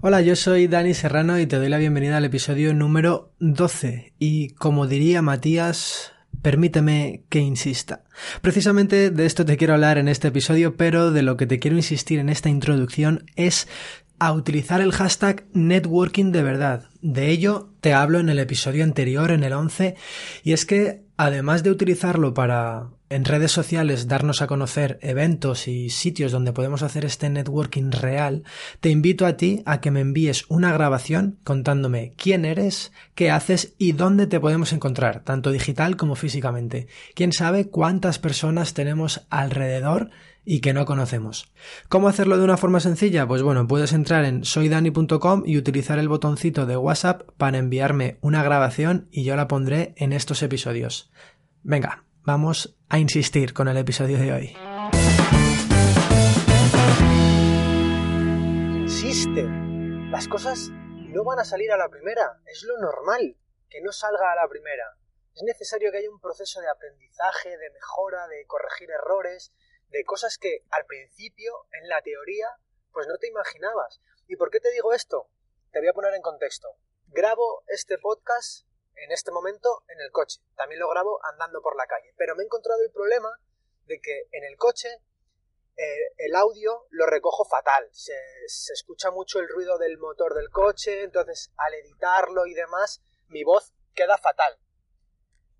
Hola, yo soy Dani Serrano y te doy la bienvenida al episodio número 12. Y como diría Matías, permíteme que insista. Precisamente de esto te quiero hablar en este episodio, pero de lo que te quiero insistir en esta introducción es a utilizar el hashtag networking de verdad. De ello te hablo en el episodio anterior, en el 11, y es que además de utilizarlo para en redes sociales darnos a conocer eventos y sitios donde podemos hacer este networking real, te invito a ti a que me envíes una grabación contándome quién eres, qué haces y dónde te podemos encontrar, tanto digital como físicamente. Quién sabe cuántas personas tenemos alrededor y que no conocemos. ¿Cómo hacerlo de una forma sencilla? Pues bueno, puedes entrar en soydani.com y utilizar el botoncito de WhatsApp para enviarme una grabación y yo la pondré en estos episodios. Venga, vamos a insistir con el episodio de hoy. Insiste. Las cosas no van a salir a la primera. Es lo normal que no salga a la primera. Es necesario que haya un proceso de aprendizaje, de mejora, de corregir errores, de cosas que al principio, en la teoría, pues no te imaginabas. ¿Y por qué te digo esto? Te voy a poner en contexto. Grabo este podcast en este momento en el coche. También lo grabo andando por la calle. Pero me he encontrado el problema de que en el coche eh, el audio lo recojo fatal. Se, se escucha mucho el ruido del motor del coche, entonces al editarlo y demás, mi voz queda fatal.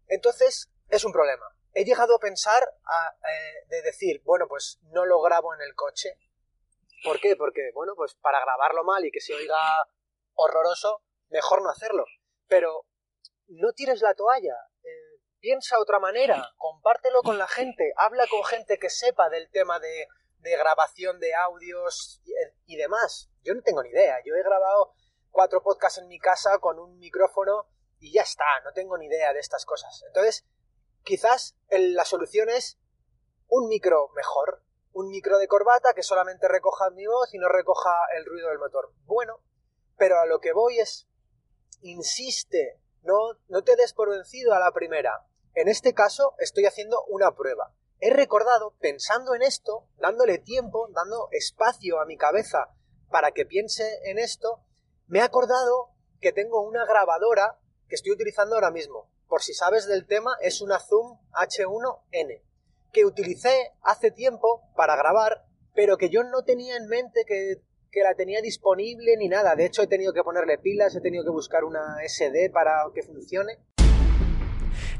Entonces es un problema he llegado a pensar eh, de decir, bueno, pues no lo grabo en el coche. ¿Por qué? Porque, bueno, pues para grabarlo mal y que se oiga horroroso, mejor no hacerlo. Pero no tires la toalla. Eh, piensa otra manera. Compártelo con la gente. Habla con gente que sepa del tema de, grabación de audios y, y demás. Yo no tengo ni idea. Yo he grabado cuatro podcasts en mi casa con un micrófono y ya está. No tengo ni idea de estas cosas. Entonces, Quizás la solución es un micro mejor, un micro de corbata que solamente recoja mi voz y no recoja el ruido del motor. Bueno, pero a lo que voy es, insiste, no, te des por vencido a la primera. En este caso estoy haciendo una prueba. He recordado, pensando en esto, dándole tiempo, dando espacio a mi cabeza para que piense en esto, me he acordado que tengo una grabadora que estoy utilizando ahora mismo por si sabes del tema, es una Zoom H1N, que utilicé hace tiempo para grabar, pero que yo no tenía en mente que, que, la tenía disponible ni nada. De hecho, he tenido que ponerle pilas, he tenido que buscar una SD para que funcione.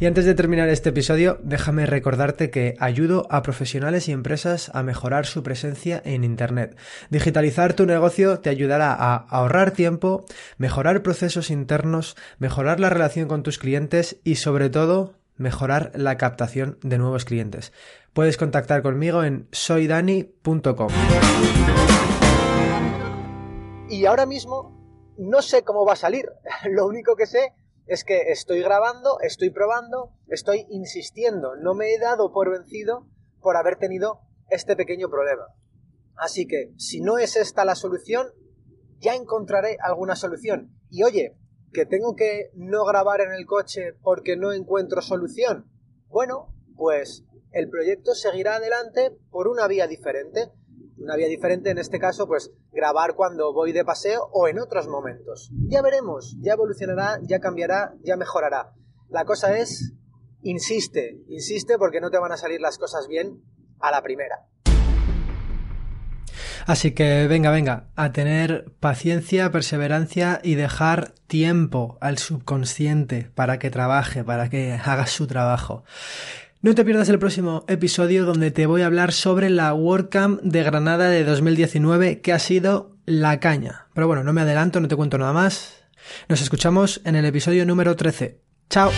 Y antes de terminar este episodio, déjame recordarte que ayudo a profesionales y empresas a mejorar su presencia en Internet. Digitalizar tu negocio te ayudará a ahorrar tiempo, mejorar procesos internos, mejorar la relación con tus clientes y sobre todo mejorar la captación de nuevos clientes. Puedes contactar conmigo en soydani.com. Y ahora mismo no sé cómo va a salir. Lo único que sé es que estoy grabando, estoy probando, estoy insistiendo, no me he dado por vencido por haber tenido este pequeño problema. Así que, si no es esta la solución, ya encontraré alguna solución. Y oye, que tengo que no grabar en el coche porque no encuentro solución. Bueno, pues el proyecto seguirá adelante por una vía diferente una vía diferente, en este caso, pues grabar cuando voy de paseo o en otros momentos. Ya veremos, ya evolucionará, ya cambiará, ya mejorará. La cosa es, insiste, insiste porque no te van a salir las cosas bien a la primera. Así que venga, venga, a tener paciencia, perseverancia y dejar tiempo al subconsciente para que trabaje, para que haga su trabajo. No te pierdas el próximo episodio donde te voy a hablar sobre la WordCamp de Granada de 2019 que ha sido la caña. Pero bueno, no me adelanto, no te cuento nada más. Nos escuchamos en el episodio número 13. ¡Chao!